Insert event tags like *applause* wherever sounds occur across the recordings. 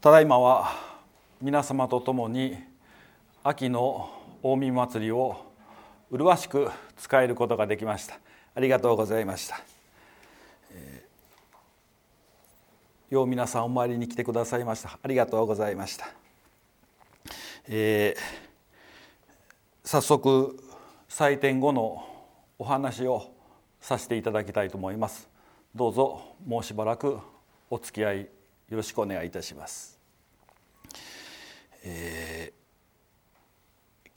ただいまは皆様と共に秋の大見祭りを麗しく使えることができました。ありがとうございました、えー、よう皆さんお参りに来てくださいました。ありがとうございました、えー、早速祭典後のお話をさせていただきたいと思います。どうぞもうしばらくお付き合いよろしくお願いいたします。えー、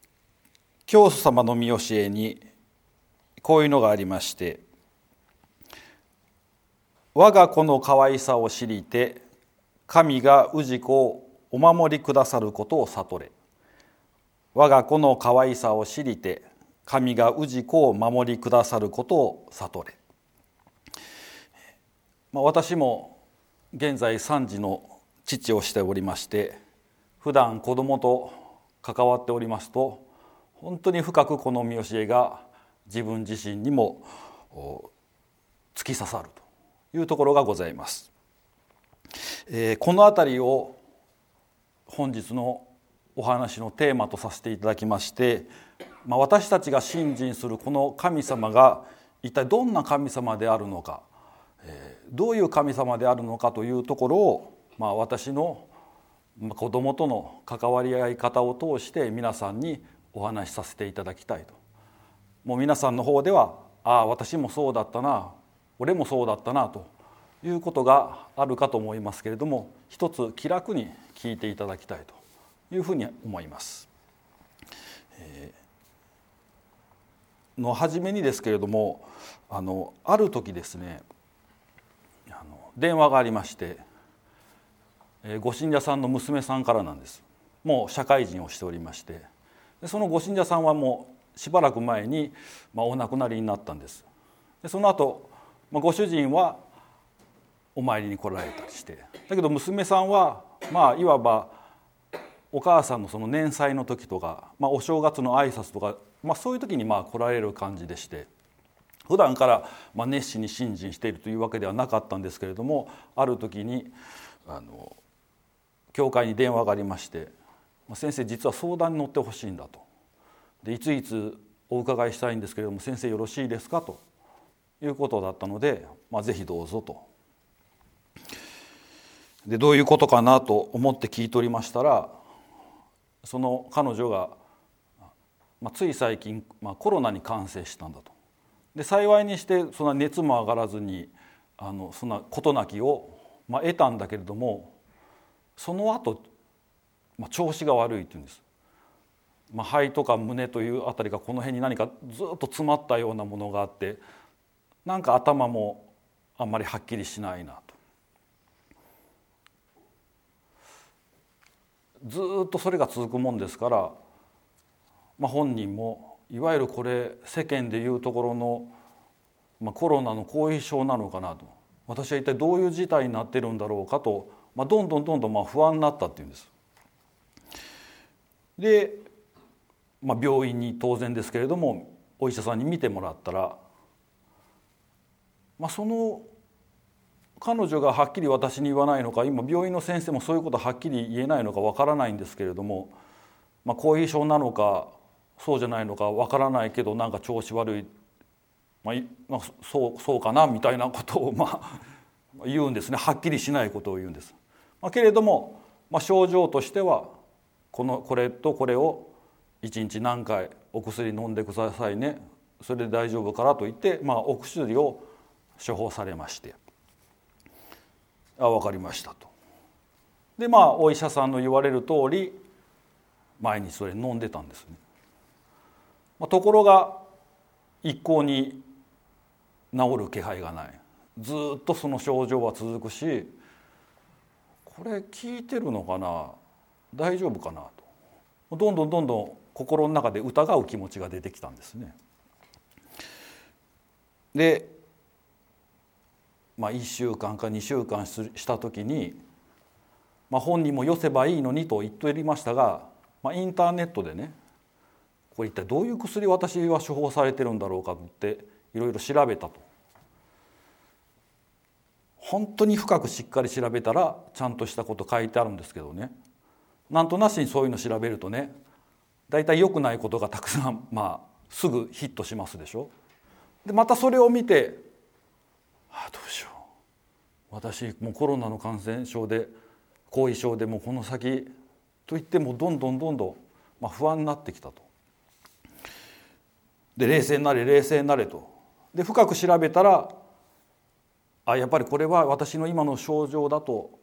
教祖様の見教えにこういうのがありまして「我が子の可愛さを知りて神が氏子をお守りくださることを悟れ」「我が子の可愛さを知りて神が氏子を守りくださることを悟れ」まあ、私も現在3児の父をしておりまして普段子供と関わっておりますと本当に深くこの見教えが自分自身にも突き刺さるというところがございます。えー、この辺りを本日のお話のテーマとさせていただきまして、まあ、私たちが信心するこの神様が一体どんな神様であるのかどういう神様であるのかというところを、まあ、私の子供との関わり合い方を通して皆さんにお話しさせていただきたいともう皆さんの方ではああ私もそうだったな俺もそうだったなということがあるかと思いますけれども一つ気楽に聞いていただきたいというふうに思います。えー、の初めにですけれどもあのある時ですね電話がありましてご信者さんの娘さんからなんです。もう社会人をしておりましてそのご信者さんはもうしばらく前に、まあ、お亡くなりになったんです。でその後、まあ、ご主人はお参りに来られたりしてだけど娘さんはまあいわばお母さんのその年祭の時とか、まあ、お正月の挨拶とか、まあ、そういう時にまあ来られる感じでして。普段からま熱心に信心しているというわけではなかったんですけれどもある時にあの教会に電話がありまして「先生実は相談に乗ってほしいんだ」とで「いついつお伺いしたいんですけれども先生よろしいですか?」ということだったので「まあ、ぜひどうぞ」と。でどういうことかなと思って聞いておりましたらその彼女が、まあ、つい最近、まあ、コロナに感染したんだと。で幸いにしてそんな熱も上がらずにあのそんな事なきを、まあ、得たんだけれどもその後、まあ調子が悪いっていうんです。まあ、肺とか胸というあたりがこの辺に何かずっと詰まったようなものがあってなんか頭もあんまりはっきりしないなと。ずっとそれが続くもんですから、まあ、本人もいわゆるこれ世間でいうところの、まあ、コロナの後遺症なのかなと私は一体どういう事態になってるんだろうかと、まあ、どんどんどんどんまあ不安になったっていうんです。で、まあ、病院に当然ですけれどもお医者さんに見てもらったら、まあ、その彼女がはっきり私に言わないのか今病院の先生もそういうことはっきり言えないのかわからないんですけれども、まあ、後遺症なのかそうじゃないのかわからないけどなんか調子悪い、まあ、そうそうかなみたいなことをまあ言うんですねはっきりしないことを言うんです。まあ、けれども、まあ、症状としてはこのこれとこれを1日何回お薬飲んでくださいねそれで大丈夫からと言って、まあ、お薬を処方されまして「あ分かりました」と。でまあお医者さんの言われる通り毎日それ飲んでたんですね。ところが一向に治る気配がない。ずっとその症状は続くしこれ聞いてるのかな？大丈夫かなと。どんどんどんどん心の中で疑う気持ちが出てきたんですね。で、まあ、1週間か2週間した時に、まあ、本人もよせばいいのにと言っておりましたが、まあ、インターネットでねこれ一体どういう薬私は処方されてるんだろうかっていろいろ調べたと。本当に深くしっかり調べたらちゃんとしたこと書いてあるんですけどね。なんとなしにそういうの調べるとね大体良くないことがたくさんまあすぐヒットしますでしょ。でまたそれを見てああどうしよう。私もうコロナの感染症で後遺症でもうこの先といってもどんどんどんどん、まあ、不安になってきたと。で冷静になれ冷静になれと。で深く調べたらあやっぱりこれは私の今の症状だと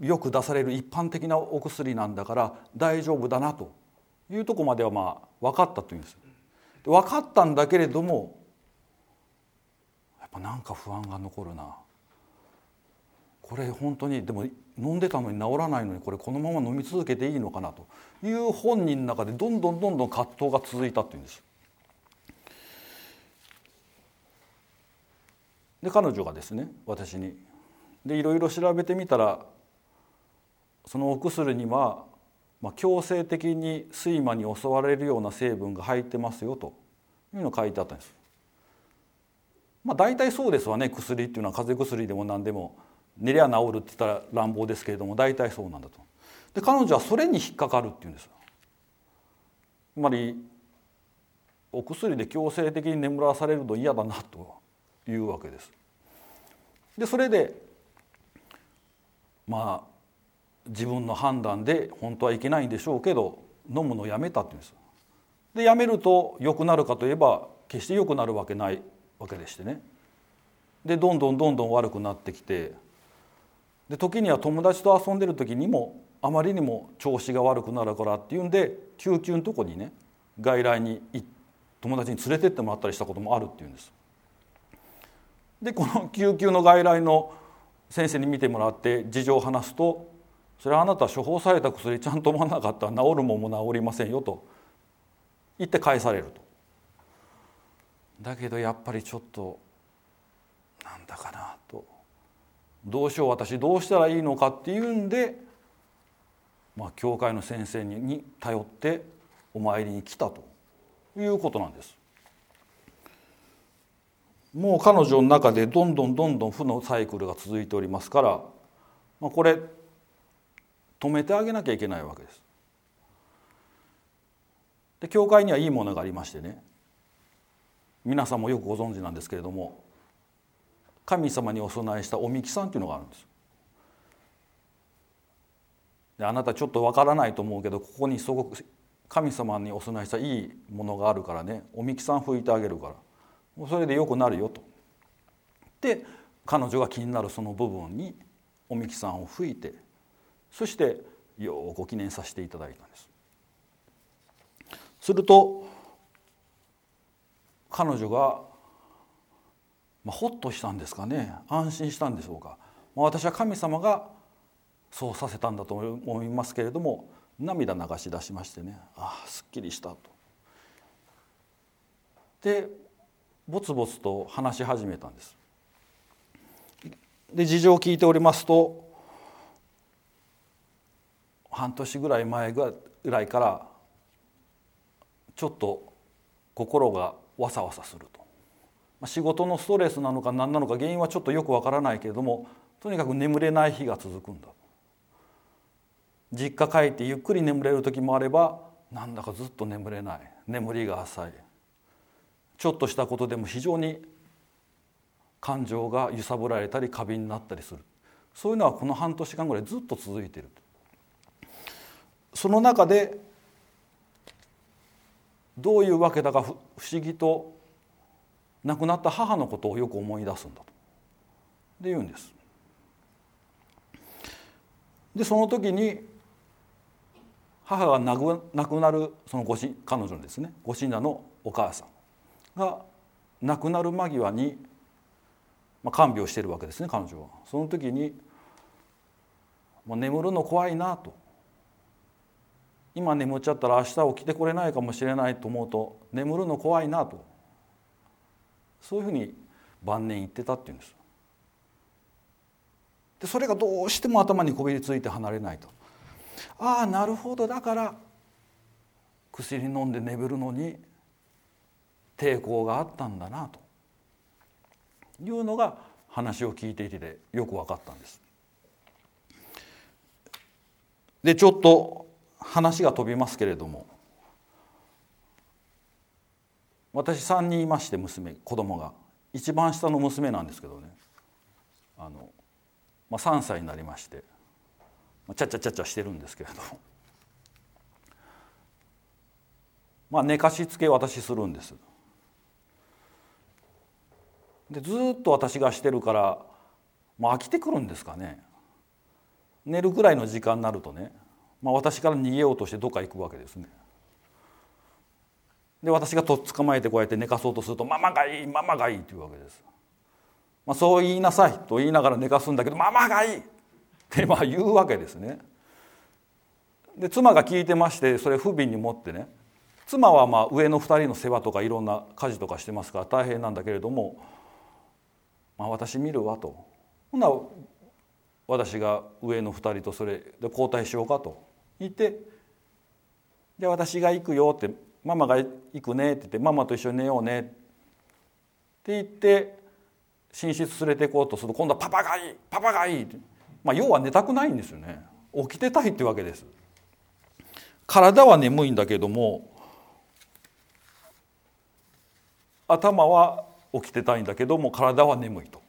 よく出される一般的なお薬なんだから大丈夫だなというとこまではまあ分かったというんです。分かったんだけれどもやっぱなんか不安が残るなこれ本当にでも飲んでたのに治らないのにこれこのまま飲み続けていいのかなという本人の中でどんどんどんどん葛藤が続いたというんです。で彼女がですね私にでいろいろ調べてみたらそのお薬には、まあ、強制的に睡魔に襲われるような成分が入ってますよというのを書いてあったんです。まあ、大体そうですわね薬っていうのは風邪薬でも何でも寝りゃ治るって言ったら乱暴ですけれども大体そうなんだと。で彼女はそれに引っかかるっていうんです。つまりお薬で強制的に眠らされるの嫌だなというわけです。でそれでまあ自分の判断で本当はいけないんでしょうけど飲むのをやめたって言うんです。でやめると良くなるかといえば決して良くなるわけないわけでしてね。でどんどんどんどん悪くなってきてで時には友達と遊んでる時にもあまりにも調子が悪くなるからっていうんで救急のとこにね外来に友達に連れてってもらったりしたこともあるっていうんです。でこの救急の外来の先生に見てもらって事情を話すと「それはあなた処方された薬ちゃんと飲まなかったら治るもんも治りませんよ」と言って返されると。だけどやっぱりちょっとなんだかなとどうしよう私どうしたらいいのかっていうんで、まあ、教会の先生に頼ってお参りに来たということなんです。もう彼女の中でどんどんどんどん負のサイクルが続いておりますから、まあ、これ止めてあげなきゃいけないわけです。で教会にはいいものがありましてね皆さんもよくご存知なんですけれども神様にお供えしたおみきさんっていうのがあるんです。であなたちょっとわからないと思うけどここにすごく神様にお供えしたいいものがあるからねおみきさん拭いてあげるから。それでよくなるよと。で彼女が気になるその部分におみきさんを吹いてそしてようご記念させていただいたんです。すると彼女が、まあ、ほっとしたんですかね安心したんでしょうか、まあ、私は神様がそうさせたんだと思いますけれども涙流し出しましてねああすっきりしたと。でぼつぼつと話し始めたんです。で事情を聞いておりますと半年ぐらい前ぐらいからちょっと心がわさわさすると。仕事のストレスなのか何なのか原因はちょっとよくわからないけれどもとにかく眠れない日が続くんだ実家帰ってゆっくり眠れる時もあればなんだかずっと眠れない。眠りが浅い。ちょっとしたことでも非常に感情が揺さぶられたり過敏になったりする。そういうのはこの半年間ぐらいずっと続いているその中でどういうわけだか不思議と亡くなった母のことをよく思い出すんだと。で言うんです。でその時に母が亡くなるそのごし彼女のですねご信者のお母さん。が亡くなる間際に、まあ、看病してるわけですね彼女は。その時にもう眠るの怖いなと今眠っちゃったら明日起きてこれないかもしれないと思うと眠るの怖いなとそういうふうに晩年言ってたっていうんです。でそれがどうしても頭にこびりついて離れないと。ああなるほどだから薬飲んで眠るのに抵抗があったんだなというのが話を聞いていてよく分かったんです。でちょっと話が飛びますけれども私3人いまして娘子供が一番下の娘なんですけどねあの、まあ、3歳になりましてちゃちゃちゃちゃしてるんですけれどまあ寝かしつけ私するんです。でずっと私がしてるからもう飽きてくるんですかね寝るぐらいの時間になるとね、まあ、私から逃げようとしてどっか行くわけですね。で私がとっ捕まえてこうやって寝かそうとすると「ママがいいママがいい」って言うわけです。まあ、そう言いなさいと言いながら寝かすんだけど「ママがいい!」ってまあ言うわけですね。で妻が聞いてましてそれ不憫に持ってね妻はまあ上の2人の世話とかいろんな家事とかしてますから大変なんだけれども「あ、私見るわ」と。ほな私が上の2人とそれで交代しようかと。言って「で私が行くよ」って「ママが行くね」って言って「ママと一緒に寝ようね」って。言って寝室連れて行こうとする。と今度は「パパがいいパパがいい」って。まあ要は寝たくないんですよね。起きてたいってわけです。体は眠いんだけども頭は起きてたいんだけども体は眠いと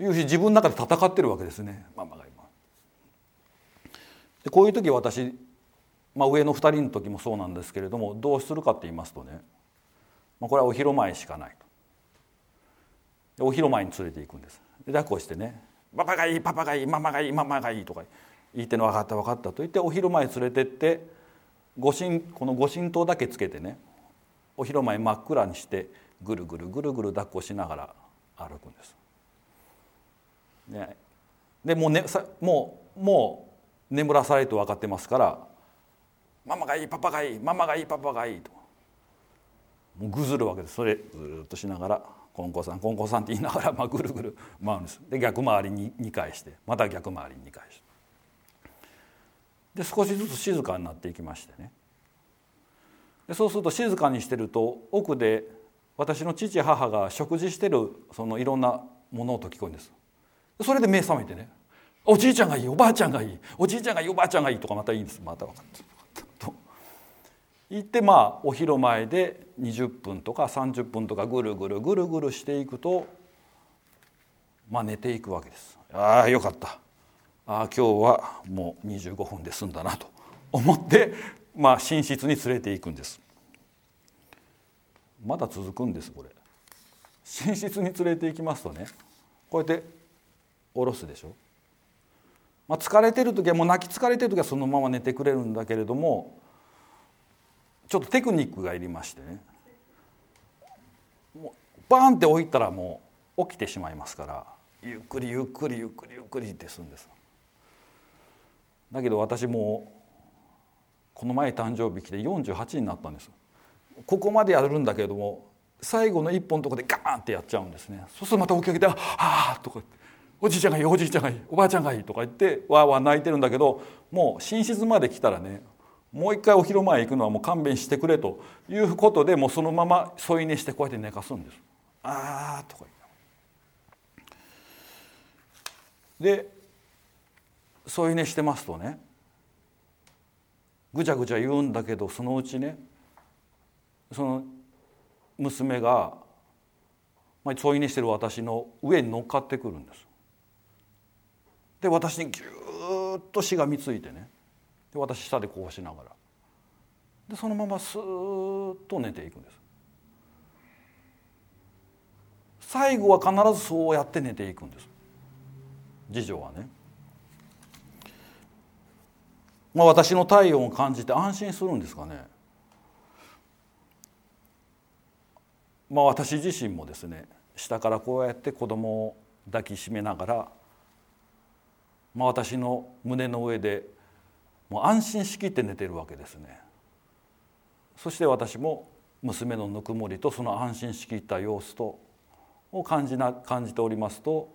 いうし自分の中で戦ってるわけですねママが今。でこういう時私、まあ、上の2人の時もそうなんですけれどもどうするかって言いますとね、まあ、これはお広前しかないと。でお広前に連れて行くんです。で抱っこしてね「パパがいいパパがいいママがいいママがいい」とか言っての分かった分かったと言ってお広前連れてってご神このご神灯だけつけてねお広前真っ暗にしてぐるぐるぐるぐる抱っこしながら歩くんです。ね、でもう,、ね、さもうもう眠らされると分かってますから「ママがいいパパがいいママがいいパパがいい」と。もうぐずるわけです。それずっとしながら「コンコさんコンコさん」って言いながら、まあ、ぐるぐる回るんです。で逆回りに2回してまた逆回りに2回して。で少しずつ静かになっていきましてね。でそうすると静かにしてると奥で私の父母が食事してるそのいろんな物音聞こえるんです。それで目覚めてね「おじいちゃんがいいおばあちゃんがいい。おじいちゃんがいいおばあちゃんがいい」とかまたいいんですまた。分かった。と。言ってまあお昼前で20分とか30分とかぐるぐるぐるぐるしていくとまあ寝ていくわけです。ああよかった。ああ今日はもう25分で済んだなと思ってまあ寝室に連れていくんです。まだ続くんですこれ。寝室に連れて行きますとねこうやって下ろすでしょ、まあ、疲れてる時はもう泣き疲れてる時はそのまま寝てくれるんだけれどもちょっとテクニックがいりましてね。もうバーンって置いたらもう起きてしまいますからゆっくりゆっくりゆっくりゆっくりってするんです。だけど私もこの前誕生日来て48になったんです。ここまでやるんだけれども最後の一本のとこでガーンってやっちゃうんですねそうするとまた起き上げて「ああ」とか言って「おじいちゃんがいいおじいちゃんがいいおばあちゃんがいい」とか言ってわーわー泣いてるんだけどもう寝室まで来たらねもう一回お昼前行くのはもう勘弁してくれということでもうそのまま添い寝してこうやって寝かすんです。あーとか言ってで添い寝してますとねぐちゃぐちゃ言うんだけどそのうちねその娘が添い寝してる私の上に乗っかってくるんです。で私にぎゅーっとしがみついてねで私下でこうしながらでそのままスーッと寝ていくんです。最後は必ずそうやって寝ていくんです次女はね。まあ、私の体温を感じて安心するんですかね。まあ、私自身もですね下からこうやって子供を抱きしめながら、まあ、私の胸の上でもう安心しきって寝てるわけですね。そして私も娘のぬくもりとその安心しきった様子とを感じな感じておりますと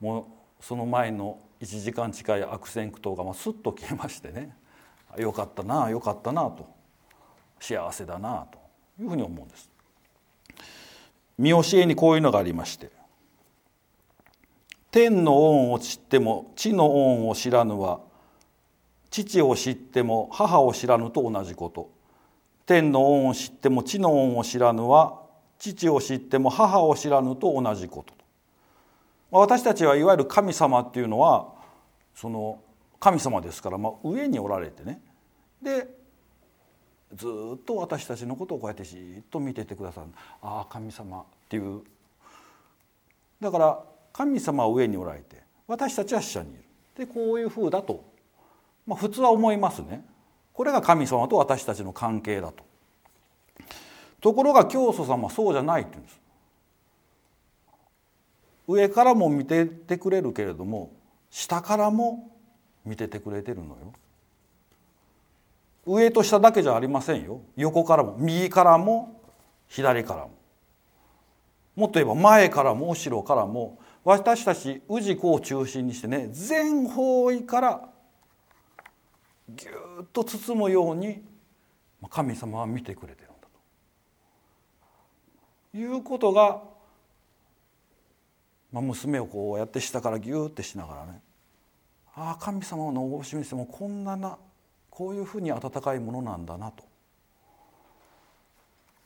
もうその前の1時間近い悪戦苦闘がスッと消えましてねよかったなよかったなと幸せだなというふうに思うんです。見教えにこういうのがありまして。天の恩を知っても地の恩を知らぬは父を知っても母を知らぬと同じこと。天の恩を知っても地の恩を知らぬは父を知っても母を知らぬと同じこと。私たちはいわゆる神様っていうのはその神様ですから、まあ、上におられてね。でずっと私たちのことをこうやってじっと見ててくださる。ああ神様。っていう。だから神様は上におられて私たちは下にいる。でこういうふうだと、まあ、普通は思いますね。これが神様と私たちの関係だと。ところが教祖様はそうじゃないって言うんです。上からも見ててくれるけれども下からも見ててくれてるのよ。上と下だけじゃありませんよ。横からも右からも左からも。もっと言えば前からも後ろからも。私たち氏子を中心にしてね全方位からぎゅっと包むように神様は見てくれてるんだと。いうことが、まあ、娘をこうやって下からぎゅってしながらねああ神様のお示しもこんななこういうふうに温かいものなんだなと。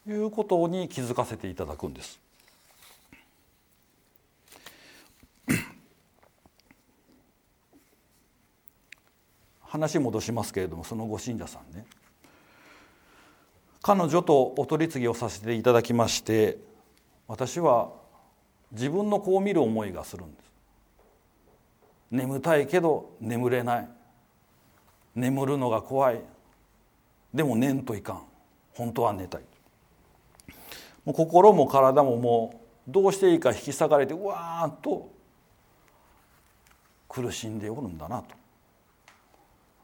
いうことに気づかせていただくんです。*coughs* 話戻しますけれどもそのご信者さんね。彼女とお取り次ぎをさせていただきまして私は自分の子を見る思いがするんです。眠たいけど眠れない。眠るのが怖い。でも寝んといかん。本当は寝たい。もう心も体ももうどうしていいか引き裂かれてうわーっと苦しんでおるんだなと。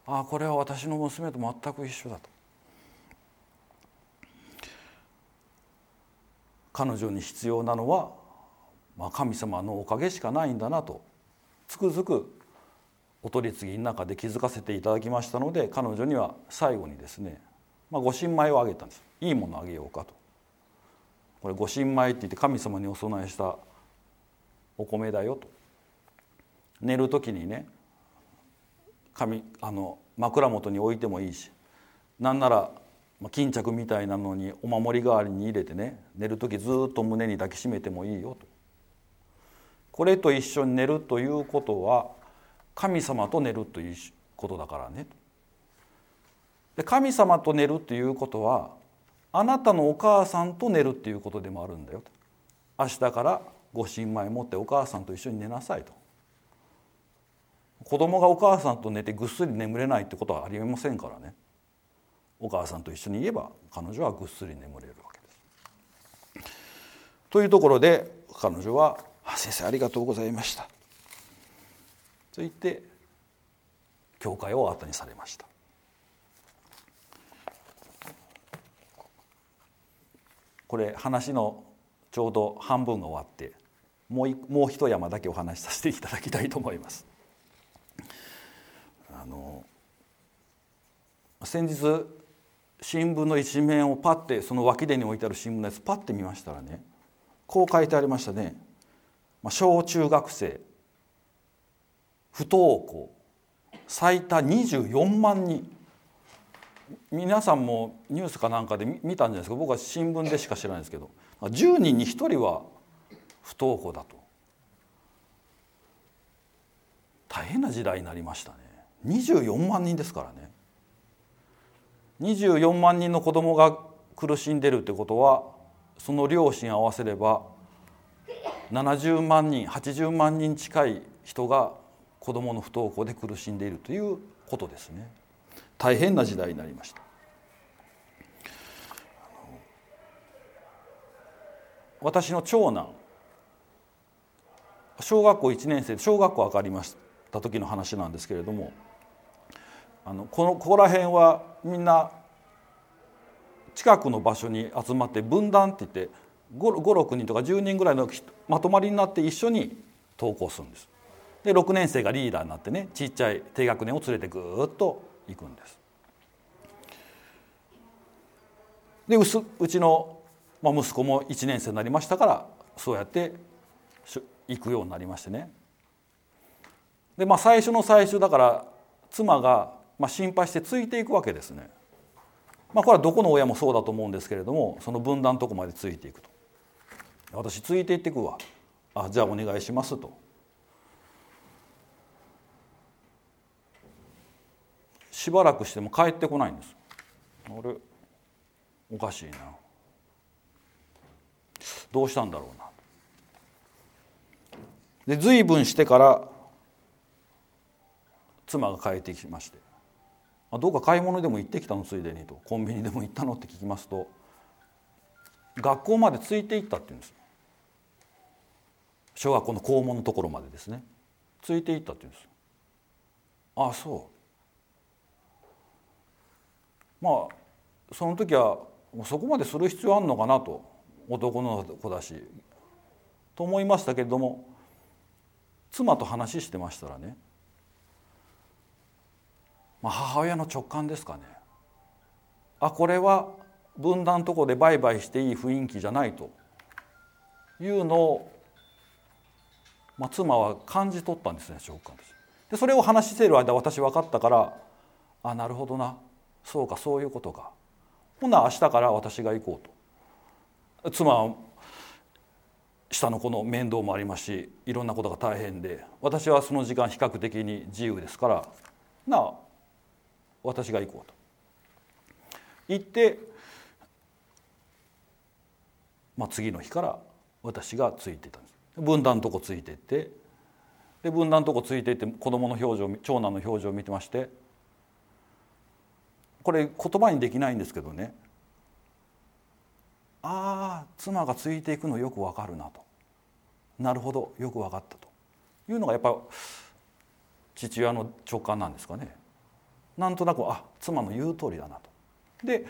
ああこれは私の娘と全く一緒だと。彼女に必要なのは、まあ、神様のおかげしかないんだなと。つくづくお取り次ぎの中で気づかせていただきましたので彼女には最後にですね、まあ、ご神米をあげたんです。いいものあげようかと。これご神米って言って神様にお供えしたお米だよと。寝る時にね紙あの枕元に置いてもいいしなんなら巾着みたいなのにお守り代わりに入れてね寝る時ずっと胸に抱きしめてもいいよと。これと一緒に寝るということは神様と寝るということだからね。で神様と寝るということはあなたのお母さんと寝るっていうことでもあるんだよ。と明日からご新米持ってお母さんと一緒に寝なさいと。子供がお母さんと寝てぐっすり眠れないってことはありえませんからね。お母さんと一緒に言えば彼女はぐっすり眠れるわけです。というところで彼女は「先生ありがとうございました」と言って教会を後にされました。これ話のちょうど半分が終わってもうもう一山だけお話しさせていただきたいと思います。あの先日新聞の一面をパッてその脇手に置いてある新聞のやつパッて見ましたらねこう書いてありましたね、まあ、小中学生。不登校最多24万人。皆さんもニュースかなんかで見たんじゃないですか？僕は新聞でしか知らないですけど。10人に1人は不登校だと。大変な時代になりましたね。24万人ですからね。24万人の子供が苦しんでるってことはその両親合わせれば70万人80万人近い人が子どもの不登校で苦しんでいるということですね大変な時代になりました私の長男小学校1年生で小学校上がりました時の話なんですけれどもあのこのここら辺はみんな近くの場所に集まって分断って言って56人とか10人ぐらいのまとまりになって一緒に登校するんです。で6年生がリーダーになってねちっちゃい低学年を連れてぐーっと行くんです。でうちの、ま、息子も1年生になりましたからそうやって行くようになりましてねでまあ最初の最初だから妻がまあ心配してついていくわけですね。まあ、これはどこの親もそうだと思うんですけれどもその分断のとこまでついていくと私ついていってくわあじゃあお願いしますとしばらくしても帰ってこないんです。あれ？おかしいな。どうしたんだろうな。で随分してから妻が帰ってきまして「どうか買い物でも行ってきたの？ついでに」と「コンビニでも行ったの?」って聞きますと学校までついて行ったって言うんです。小学校の校門のところまでですね。ついて行ったって言うんです。ああそう。まあその時はそこまでする必要あるのかなと。男の子だし。と思いましたけれども。妻と話してましたらね。まあ、母親の直感ですかね。あこれは分断とこで売買していい雰囲気じゃないと。いうのを、まあ、妻は感じ取ったんですね直感ですでそれを話している間私分かったからあなるほどな。そうかそういうことか。ほな明日から私が行こうと。妻は下の子の面倒もありますしいろんなことが大変で私はその時間比較的に自由ですからなあ私が行こうと。行って、まあ、次の日から私がついてたんです。分断のとこついてってで分断のとこついていって子供の表情長男の表情を見てましてこれ言葉にできないんですけどねああ妻がついていくのよくわかるなとなるほどよく分かったというのがやっぱ父親の直感なんですかね。なんとなくあ妻の言う通りだなと。で、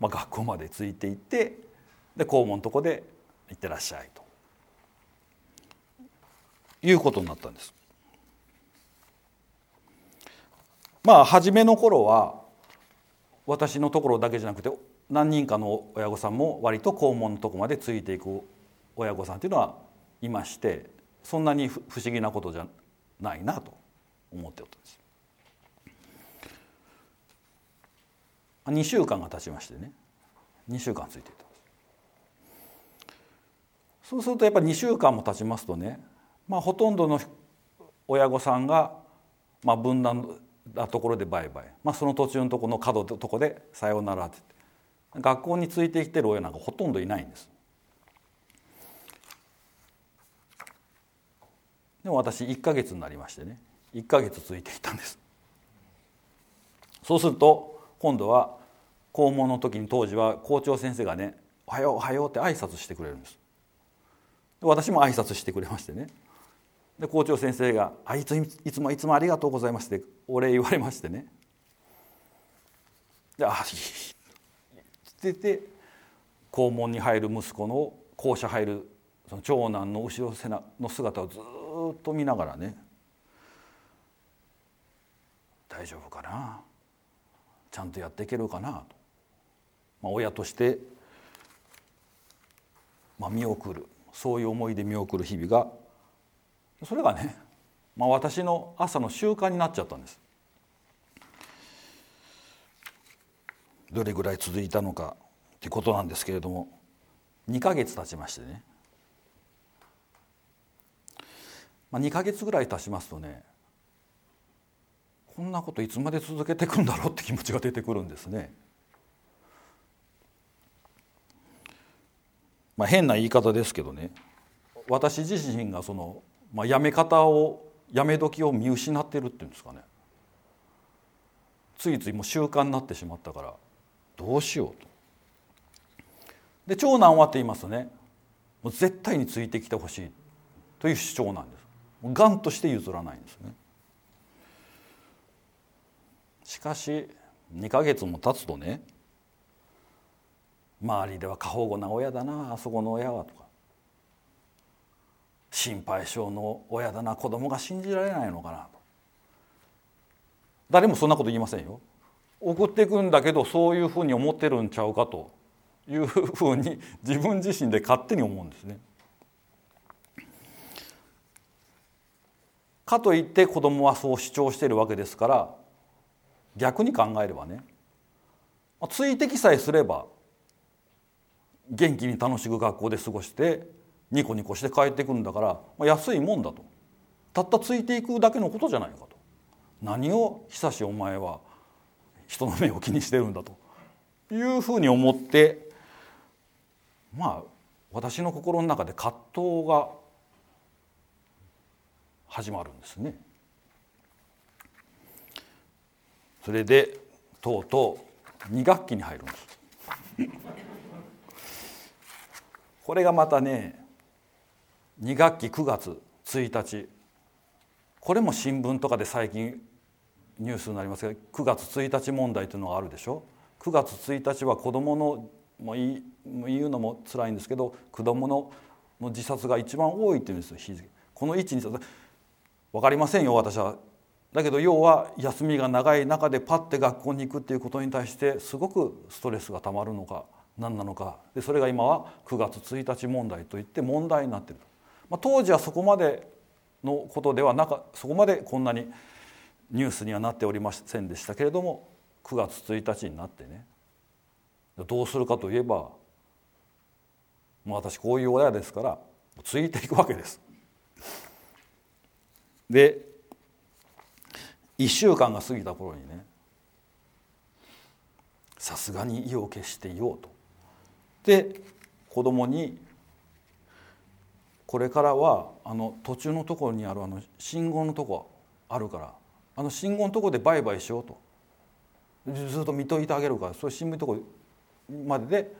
まあ、学校までついていってで校門のとこで「行ってらっしゃい」ということになったんです。まあ初めの頃は私のところだけじゃなくて何人かの親御さんも割と校門のとこまでついていく親御さんというのはいましてそんなに不思議なことじゃないなと思っておったんです。2週間が経ちましてね2週間ついていたそうするとやっぱり2週間も経ちますとね、まあ、ほとんどの親御さんが、まあ、分断なところでバイバイ、まあ、その途中のところの角のとこでさようならって。学校についてきてる親なんかほとんどいないんです。でも私1か月になりましてね。1か月ついていたんです。そうすると今度は校門の時に当時は校長先生がね「おはようおはよう」って挨拶してくれるんです。私も挨拶してくれましてね。で校長先生が「あいついつもいつもありがとうございます」ってお礼言われましてね。で「あいい」ってて校門に入る息子の校舎入るその長男の後ろ背の姿をずっと見ながらね大丈夫かな？ちゃんとやっていけるかな？と、まあ、親として、まあ、見送る。そういう思いで見送る日々がそれがね、まあ、私の朝の習慣になっちゃったんです。どれぐらい続いたのかということなんですけれども2か月経ちましてね、まあ、2か月ぐらい経ちますとねこんなこといつまで続けていくんだろうって気持ちが出てくるんですね。まあ、変な言い方ですけどね私自身がその、まあ、やめ方をやめ時を見失ってるっていうんですかねついついもう習慣になってしまったからどうしようと。で長男はって言いますねもう絶対についてきてほしいという主張なんです。がんとして譲らないんですね。しかし2ヶ月も経つとね周りでは過保護な親だなあそこの親はとか心配性の親だな子供が信じられないのかなと誰もそんなこと言いませんよ送っていくんだけどそういうふうに思ってるんちゃうかというふうに自分自身で勝手に思うんですね。かといって子供はそう主張しているわけですから逆に考えればね追跡さえすれば元気に楽しく学校で過ごしてニコニコして帰ってくるんだから安いもんだとたったついていくだけのことじゃないかと何を久しお前は人の目を気にしてるんだというふうに思ってまあ私の心の中で葛藤が始まるんですね。それでとうとう2学期に入るんです。これがまたね2学期9月1日。これも新聞とかで最近ニュースになりますけど9月1日問題というのがあるでしょ？9月1日は子どものもう言うのも辛いんですけど子どもの自殺が一番多いっていうんですよこの1日分かりませんよ私は。だけど要は休みが長い中でパッて学校に行くっていうことに対してすごくストレスがたまるのか何なのか。でそれが今は9月1日問題といって問題になっている、まあ、当時はそこまでのことではなかそこまでこんなにニュースにはなっておりませんでしたけれども9月1日になってねどうするかといえばもう私こういう親ですからついていくわけです。で1週間が過ぎた頃にねさすがに意を決していようと。で子供にこれからはあの途中のところにあるあの信号のとこあるからあの信号のとこでバイバイしようと。ずっと見といてあげるからそういう新聞のとこまでで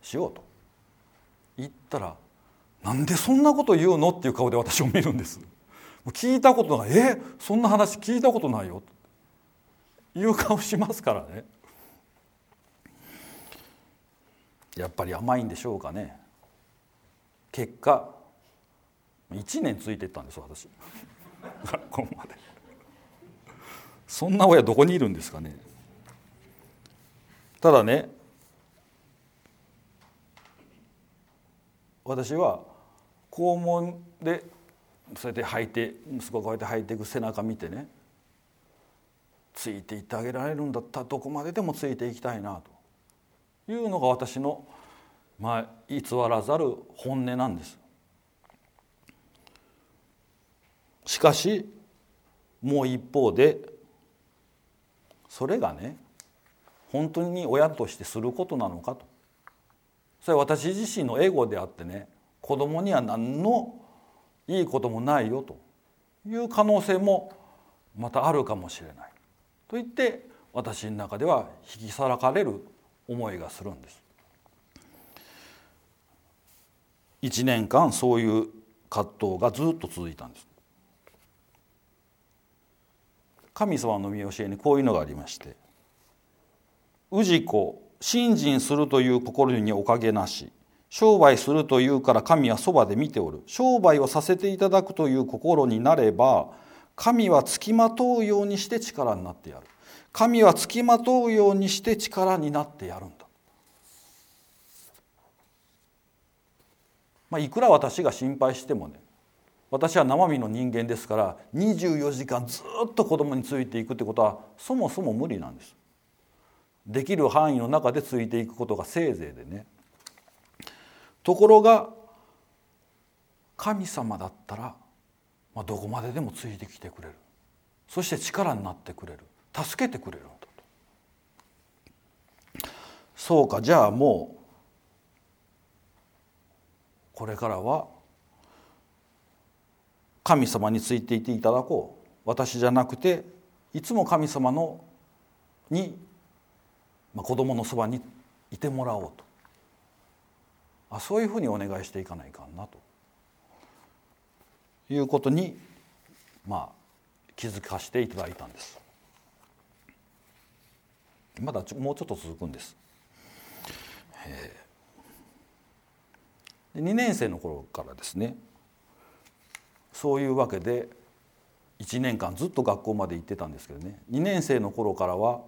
しようと。言ったら「なんでそんなこと言うの?」っていう顔で私を見るんです。聞いたことない「え？そんな話聞いたことないよ」という顔しますからね。やっぱり甘いんでしょうかね。結果1年ついてったんです私。*laughs* 学校まで。そんな親どこにいるんですかね。ただね私は校門でそうやって履いて息子がこうやって履いていく背中見てねついていってあげられるんだったらどこまででもついていきたいなと。いうのが私のまあ偽らざる本音なんです。しかしもう一方でそれがね本当に親としてすることなのかとそれは私自身のエゴであってね子供には何のいいこともないよという可能性もまたあるかもしれないと言って私の中では引きさらかれる思いがするんです。1年間そういう葛藤がずっと続いたんです。神様の見教えにこういうのがありまして「氏子信心するという心におかげなし商売するというから神はそばで見ておる。商売をさせていただくという心になれば神はつきまとうようにして力になってやる。神はつきまとうようにして力になってやるんだ、まあ、いくら私が心配してもね私は生身の人間ですから24時間ずっと子供についていくってことはそもそも無理なんです。できる範囲の中でついていくことがせいぜいでね。ところが神様だったら、まあ、どこまででもついてきてくれる。そして力になってくれる。助けてくれるんだと。そうかじゃあもうこれからは神様についていていただこう。私じゃなくていつも神様のに、まあ、子供のそばにいてもらおうと。あそういうふうにお願いしていかないかんなということにまあ気づかせていただいたんです。まだもうちょっと続くんです、えー、2年生の頃からですねそういうわけで1年間ずっと学校まで行ってたんですけどね。2年生の頃からは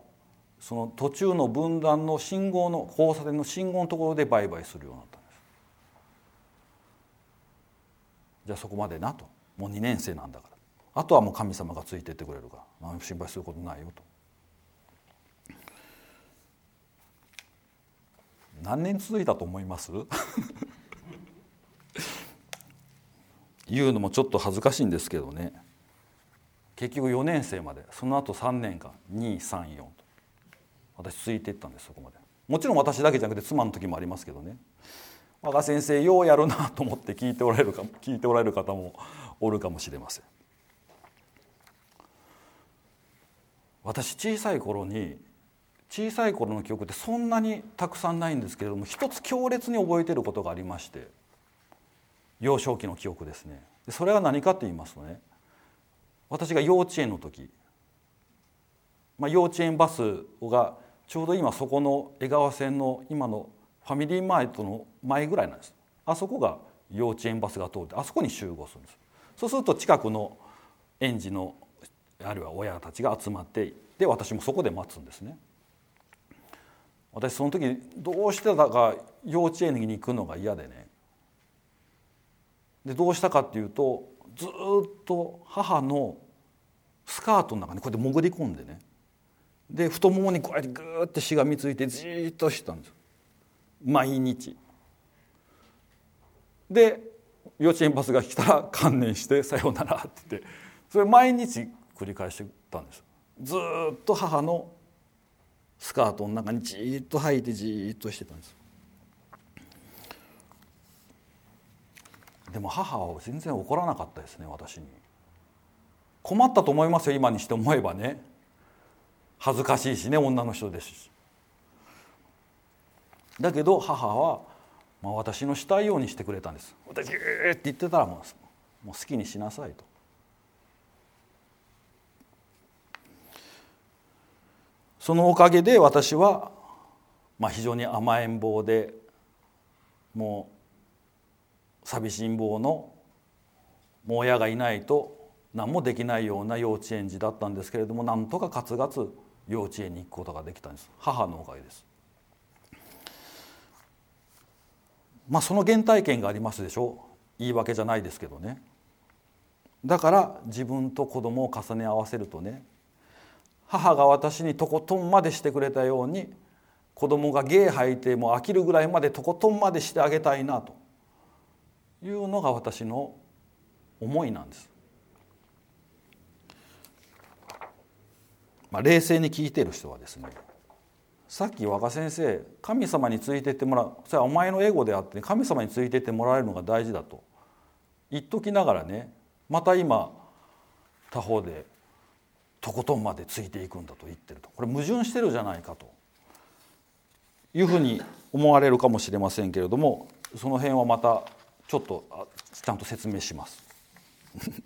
その途中の分断の信号の交差点の信号のところで売買するようになったんです。じゃあそこまでなと。もう2年生なんだから。あとはもう神様がついてってくれるから。何も心配することないよと。何年続いたと思います？言うのもちょっと恥ずかしいんですけどね。結局4年生まで。その後3年間。234と。私ついていったんですそこまで。もちろん私だけじゃなくて妻の時もありますけどね。我が先生ようやるなと思って聞いておられるか聞いておられる方もおるかもしれません。私小さい頃に小さい頃の記憶ってそんなにたくさんないんですけれども一つ強烈に覚えてることがありまして。幼少期の記憶ですね。それは何かと言いますとね私が幼稚園の時、まあ、幼稚園バスがちょうど今そこの江川線の今のファミリーマートの前ぐらいなんです。あそこが幼稚園バスが通ってあそこに集合するんです。そうすると近くの園児のあるいは親たちが集まってで私もそこで待つんですね。私その時どうしてたか幼稚園に行くのが嫌でねでどうしたかっていうとずっと母のスカートの中にこうやって潜り込んでね。で太ももにこうやってグーッてしがみついてじーっとしてたんです毎日。で幼稚園バスが来たら観念して「さようなら」って言って。それ毎日繰り返してたんですずっと母のスカートの中にじーっと履いてじーっとしてたんですでも母は全然怒らなかったですね私に。困ったと思いますよ今にして思えばね。恥ずかしいしね女の人ですし。だけど母は、まあ、私のしたいようにしてくれたんです。私って言ってたらもうもう好きにしなさいと。そのおかげで私は、まあ、非常に甘えん坊でもう寂しん坊のもう親がいないと何もできないような幼稚園児だったんですけれどもなんとかかつがつ幼稚園に行くことができたんです。母のおかげです。まあその原体験がありますでしょう。言い訳じゃないですけどね。だから自分と子供を重ね合わせるとね母が私にとことんまでしてくれたように子供が芸吐いても飽きるぐらいまでとことんまでしてあげたいなと。いうのが私の思いなんです。まあ、冷静に聞いてる人はですねさっき若先生神様についてってもらうそれはお前のエゴであって神様についてってもらえるのが大事だと言っときながらねまた今他方でとことんまでついていくんだと言ってるとこれ矛盾してるじゃないかというふうに思われるかもしれませんけれどもその辺はまたちょっとちゃんと説明します。*laughs*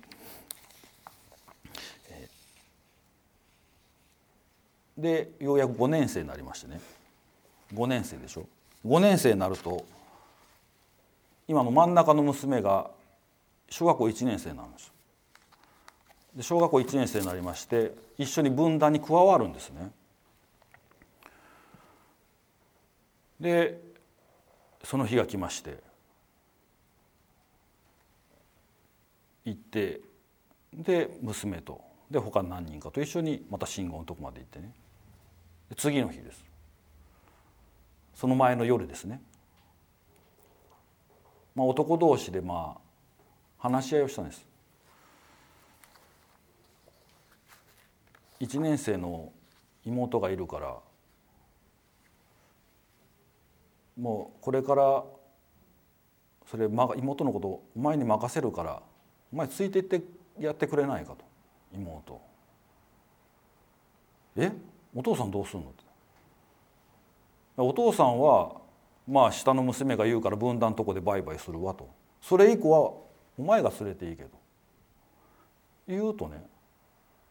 でようやく5年生になりましてね。5年生でしょ？5年生になると今の真ん中の娘が小学校1年生なんですで小学校1年生になりまして一緒に分断に加わるんですね。でその日が来まして。行ってで娘と。で他何人かと一緒にまた信号のとこまで行ってね。次の日です。その前の夜ですね、まあ、男同士でまあ話し合いをしたんです。1年生の妹がいるからもうこれからそれ妹のことをお前に任せるからお前ついていってやってくれないかと。妹え？お父さんどうすんの？ってお父さんはまあ下の娘が言うから分断とこでバイバイするわと。それ以降はお前が連れていいけど言うとね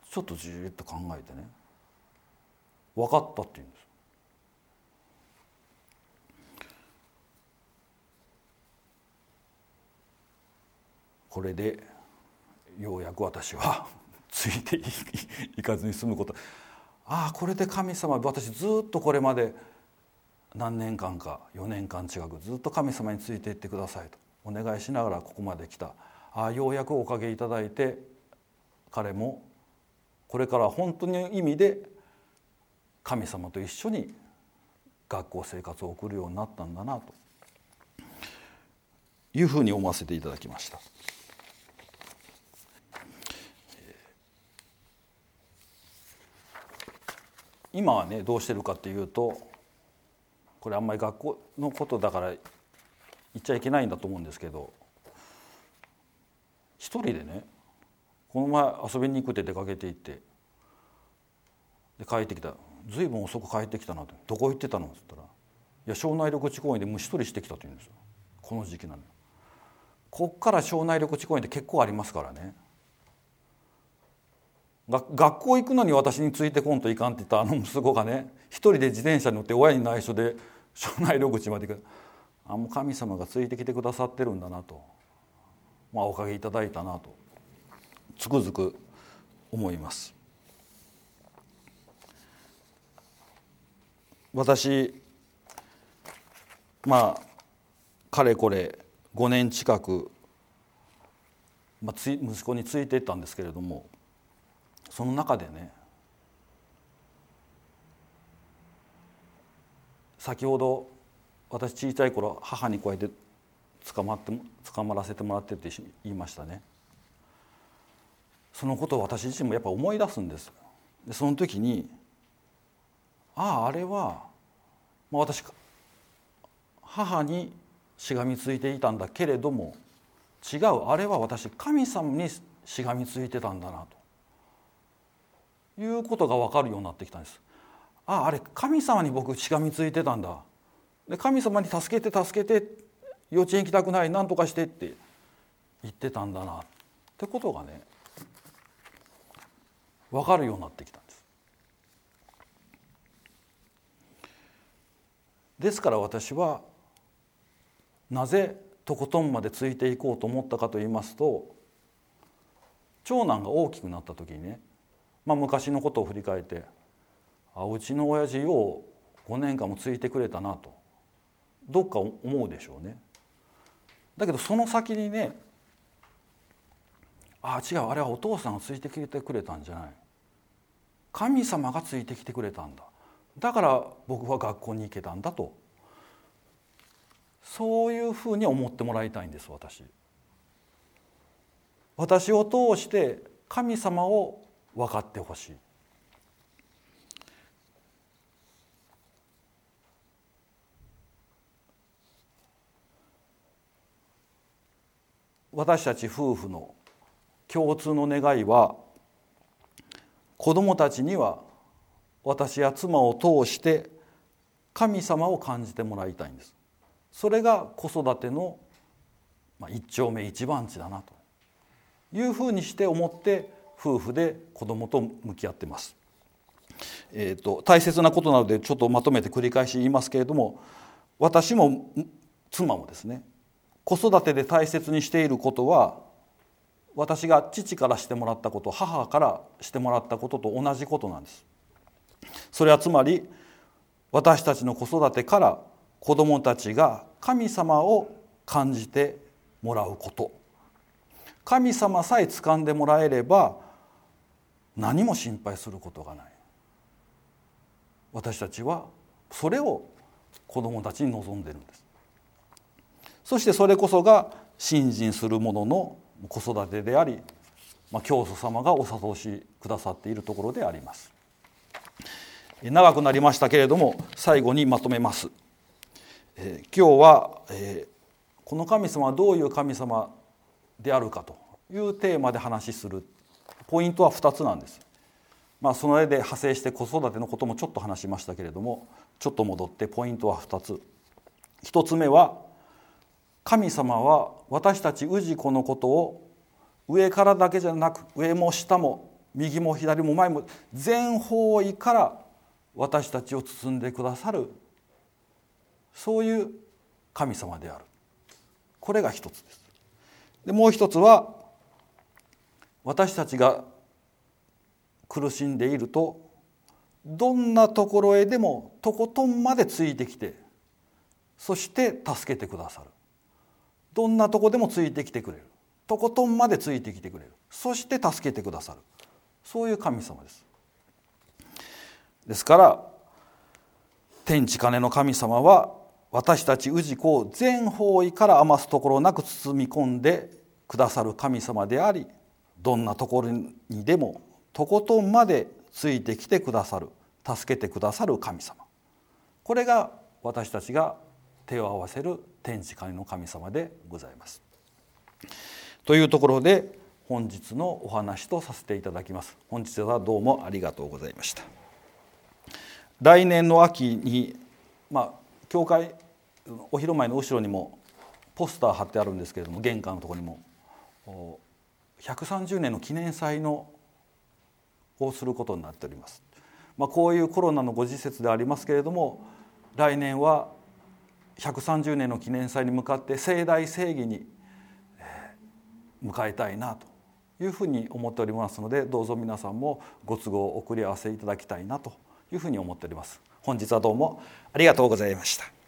ちょっとじーっと考えてね分かったって言うんですこれでようやく私は *laughs* ついていかずに済むこと。ああこれで神様私ずっとこれまで何年間か4年間近くずっと神様についていってくださいと。お願いしながらここまで来た。ああようやくおかげいただいて彼もこれから本当に意味で神様と一緒に学校生活を送るようになったんだなというふうに思わせていただきました。今はねどうしてるかっていうとこれあんまり学校のことだから言っちゃいけないんだと思うんですけど一人でねこの前遊びに行くって出かけていってで帰ってきた「随分遅く帰ってきたな」と「どこ行ってたの?」っつったら「いや庄内緑地公園で虫取りしてきた」と言うんですよ。この時期なのこっから庄内緑地公園って結構ありますからね。学校行くのに私についてこんといかんって言ったあの息子がね一人で自転車に乗って親に内緒で *laughs* 庄内緑地まで行く。あもう神様がついてきてくださってるんだなと、まあ、おかげいただいたなと。つくづく思います。私まあかれこれ5年近く、まあ、つ息子についていったんですけれどもその中でね先ほど私小さい頃母にこうやって捕まって捕まらせてもらってって言いましたね。そのことを私自身もやっぱ思い出すんです。でその時にあああれは、まあ、私母にしがみついていたんだけれども違うあれは私神様にしがみついてたんだなと。いうことが分かるようになってきたんです。あああれ神様に僕しがみついてたんだ。で神様に助けて助けて幼稚園行きたくない何とかしてって言ってたんだな。ってことがね分かるようになってきたんです。ですから私はなぜとことんまでついていこうと思ったかと言いますと長男が大きくなった時にね、まあ、昔のことを振り返ってあうちの親父よう5年間もついてくれたなとどっか思うでしょうね。だけどその先にねああ違うあれはお父さんがついてきてくれたんじゃない。神様がついてきてくれたんだ。だから僕は学校に行けたんだと。そういうふうに思ってもらいたいんです私。私を通して神様を分かってほしい。私たち夫婦の共通の願いは子供たちには私や妻を通して神様を感じてもらいたいんです。それが子育ての一丁目一番地だなというふうにして思って夫婦で子供と向き合ってます。えーと、大切なことなのでちょっとまとめて繰り返し言いますけれども私も妻もですね子育てで大切にしていることは私が父からしてもらったこと母からしてもらったことと同じことなんです。それはつまり私たちの子育てから子どもたちが神様を感じてもらうこと神様さえ掴んでもらえれば何も心配することがない。私たちはそれを子どもたちに望んでるんです。そしてそれこそが信心する者の子育てであり、まあ、教祖様がお諭しくださっているところであります。長くなりましたけれども最後にまとめます。えー、今日は、えー、この神様はどういう神様であるかというテーマで話しするポイントは2つなんです。まあ、その絵で派生して子育てのこともちょっと話しましたけれどもちょっと戻ってポイントは2つ。1つ目は神様は私たち氏子のことを上からだけじゃなく上も下も右も左も前も全方位から私たちを包んでくださるそういう神様であるこれが一つですでもう一つは私たちが苦しんでいるとどんなところへでもとことんまでついてきてそして助けてくださる。どんなとこでもついてきてくれる。とことんまでついてきてくれる。そして助けてくださる。そういう神様です。ですから天地金の神様は私たち氏子を全方位から余すところなく包み込んでくださる神様でありどんなところにでもとことんまでついてきてくださる助けてくださる神様これが私たちが手を合わせる天地金の神様でございます。というところで本日のお話とさせていただきます。本日はどうもありがとうございました。来年の秋にまあ教会お広前の後ろにもポスター貼ってあるんですけれども玄関のところにも130年の記念祭のをすることになっております。まあ、こういうコロナのご時節でありますけれども来年は130年の記念祭に向かって盛大正義に迎えたいなというふうに思っておりますのでどうぞ皆さんもご都合を送り合わせいただきたいなというふうに思っております。本日はどうもありがとうございました。